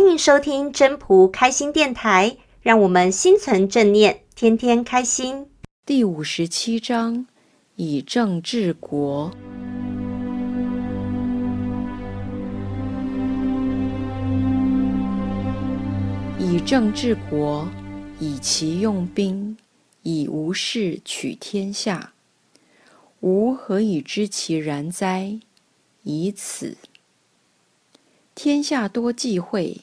欢迎收听真朴开心电台，让我们心存正念，天天开心。第五十七章：以正治国。以正治国，以其用兵，以无事取天下。吾何以知其然哉？以此。天下多忌讳，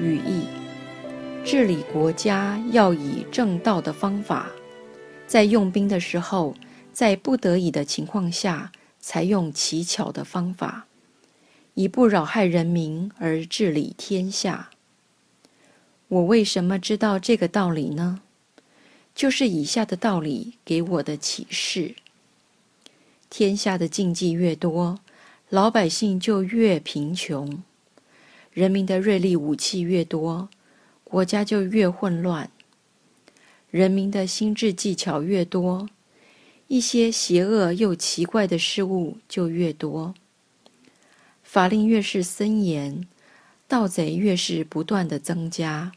语义：治理国家要以正道的方法，在用兵的时候，在不得已的情况下，才用奇巧的方法，以不扰害人民而治理天下。我为什么知道这个道理呢？就是以下的道理给我的启示。天下的禁忌越多，老百姓就越贫穷；人民的锐利武器越多，国家就越混乱；人民的心智技巧越多，一些邪恶又奇怪的事物就越多。法令越是森严，盗贼越是不断的增加。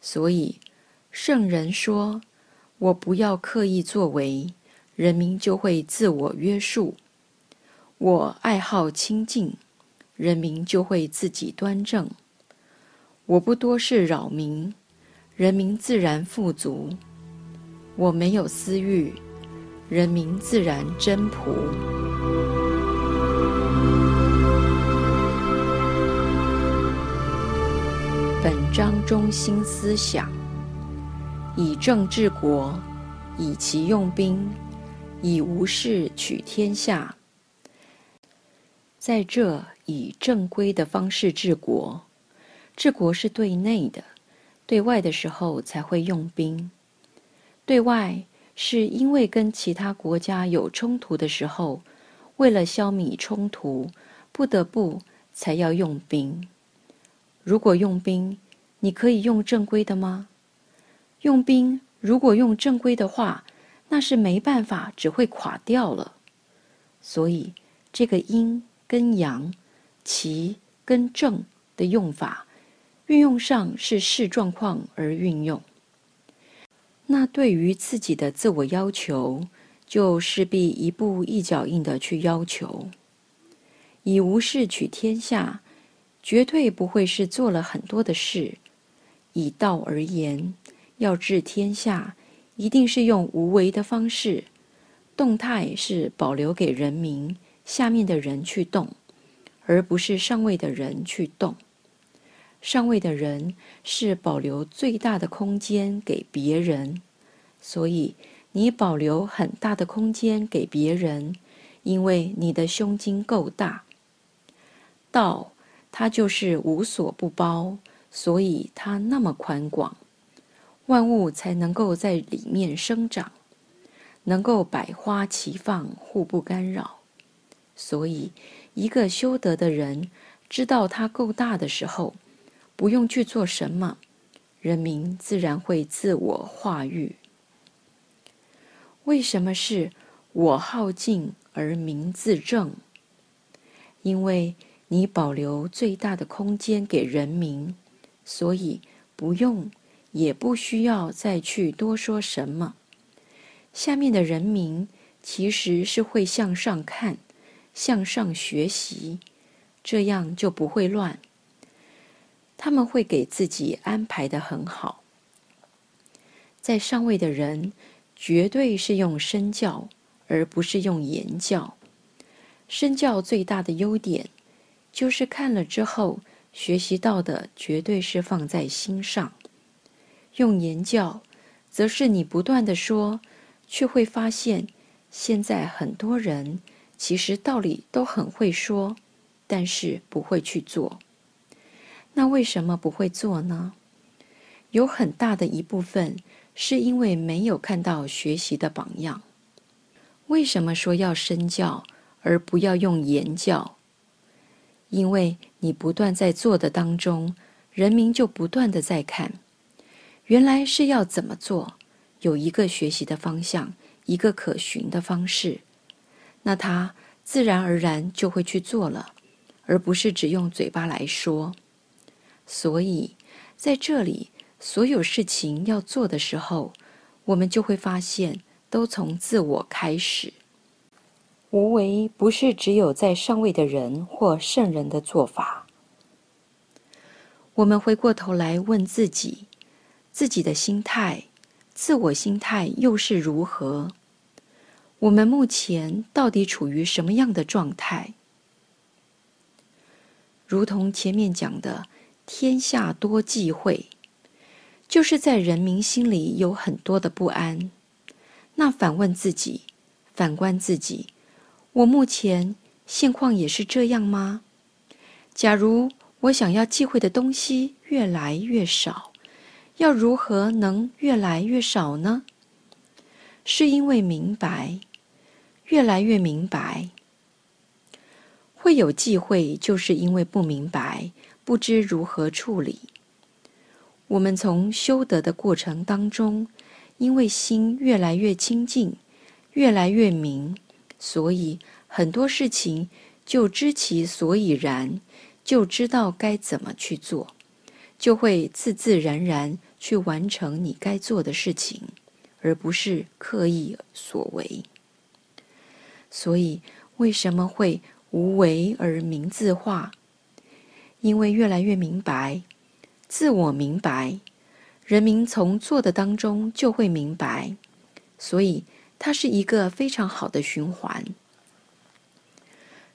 所以，圣人说：“我不要刻意作为。”人民就会自我约束。我爱好清净，人民就会自己端正。我不多事扰民，人民自然富足。我没有私欲，人民自然真朴。本章中心思想：以正治国，以其用兵。以无事取天下，在这以正规的方式治国。治国是对内的，对外的时候才会用兵。对外是因为跟其他国家有冲突的时候，为了消弭冲突，不得不才要用兵。如果用兵，你可以用正规的吗？用兵如果用正规的话，那是没办法，只会垮掉了。所以，这个因跟阳、奇跟正的用法，运用上是视状况而运用。那对于自己的自我要求，就势必一步一脚印的去要求。以无事取天下，绝对不会是做了很多的事。以道而言，要治天下。一定是用无为的方式，动态是保留给人民下面的人去动，而不是上位的人去动。上位的人是保留最大的空间给别人，所以你保留很大的空间给别人，因为你的胸襟够大。道它就是无所不包，所以它那么宽广。万物才能够在里面生长，能够百花齐放，互不干扰。所以，一个修德的人知道他够大的时候，不用去做什么，人民自然会自我化育。为什么是我好静而民自正？因为你保留最大的空间给人民，所以不用。也不需要再去多说什么。下面的人民其实是会向上看，向上学习，这样就不会乱。他们会给自己安排的很好。在上位的人绝对是用身教，而不是用言教。身教最大的优点，就是看了之后学习到的绝对是放在心上。用言教，则是你不断的说，却会发现，现在很多人其实道理都很会说，但是不会去做。那为什么不会做呢？有很大的一部分是因为没有看到学习的榜样。为什么说要身教，而不要用言教？因为你不断在做的当中，人民就不断的在看，原来是要怎么做，有一个学习的方向，一个可循的方式，那他自然而然就会去做了，而不是只用嘴巴来说。所以在这里，所有事情要做的时候，我们就会发现，都从自我开始。无为不是只有在上位的人或圣人的做法。我们回过头来问自己，自己的心态，自我心态又是如何？我们目前到底处于什么样的状态？如同前面讲的，天下多忌讳，就是在人民心里有很多的不安。那反问自己，反观自己。我目前现况也是这样吗？假如我想要忌讳的东西越来越少，要如何能越来越少呢？是因为明白，越来越明白。会有忌讳，就是因为不明白，不知如何处理。我们从修德的过程当中，因为心越来越清净，越来越明。所以很多事情就知其所以然，就知道该怎么去做，就会自自然然去完成你该做的事情，而不是刻意所为。所以为什么会无为而明自化？因为越来越明白，自我明白，人民从做的当中就会明白，所以。它是一个非常好的循环，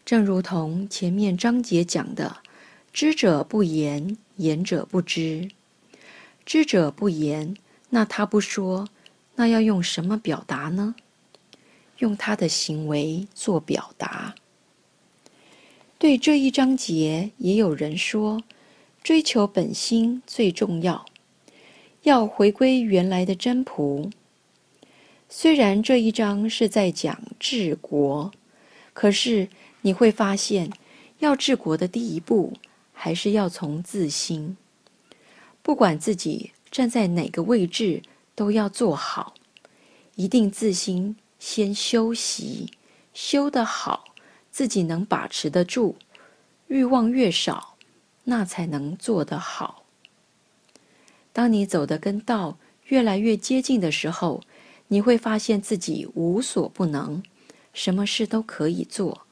正如同前面章节讲的：“知者不言，言者不知。知者不言，那他不说，那要用什么表达呢？用他的行为做表达。”对这一章节，也有人说：“追求本心最重要，要回归原来的真仆。”虽然这一章是在讲治国，可是你会发现，要治国的第一步，还是要从自心。不管自己站在哪个位置，都要做好，一定自心先修习，修得好，自己能把持得住，欲望越少，那才能做得好。当你走得跟道越来越接近的时候，你会发现自己无所不能，什么事都可以做，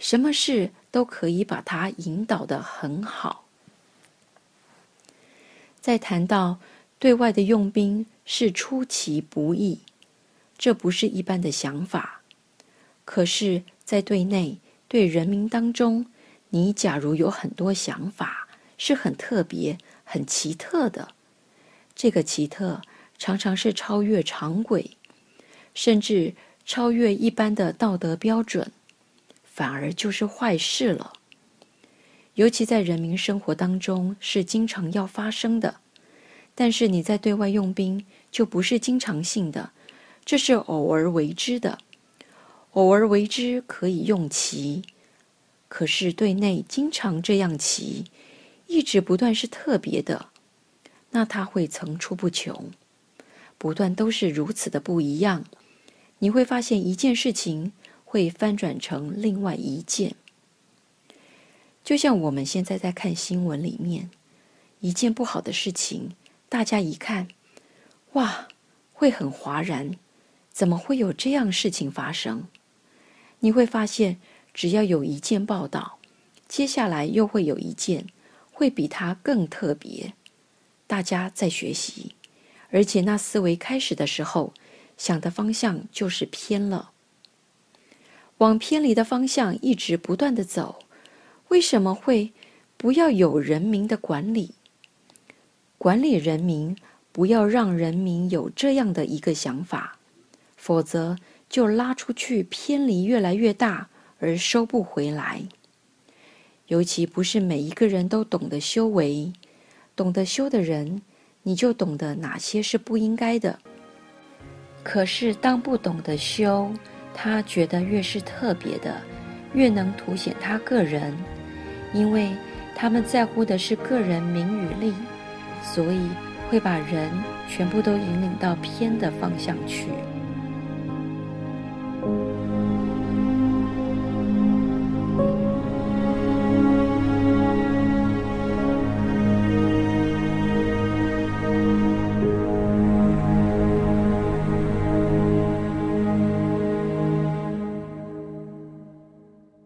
什么事都可以把它引导得很好。再谈到对外的用兵是出其不意，这不是一般的想法。可是，在对内对人民当中，你假如有很多想法，是很特别、很奇特的。这个奇特常常是超越常轨。甚至超越一般的道德标准，反而就是坏事了。尤其在人民生活当中是经常要发生的，但是你在对外用兵就不是经常性的，这是偶尔为之的。偶尔为之可以用奇，可是对内经常这样奇，一直不断是特别的，那它会层出不穷，不断都是如此的不一样。你会发现一件事情会翻转成另外一件，就像我们现在在看新闻里面，一件不好的事情，大家一看，哇，会很哗然，怎么会有这样事情发生？你会发现，只要有一件报道，接下来又会有一件，会比它更特别，大家在学习，而且那思维开始的时候。想的方向就是偏了，往偏离的方向一直不断的走，为什么会不要有人民的管理？管理人民，不要让人民有这样的一个想法，否则就拉出去偏离越来越大，而收不回来。尤其不是每一个人都懂得修为，懂得修的人，你就懂得哪些是不应该的。可是当不懂得修，他觉得越是特别的，越能凸显他个人，因为他们在乎的是个人名与利，所以会把人全部都引领到偏的方向去。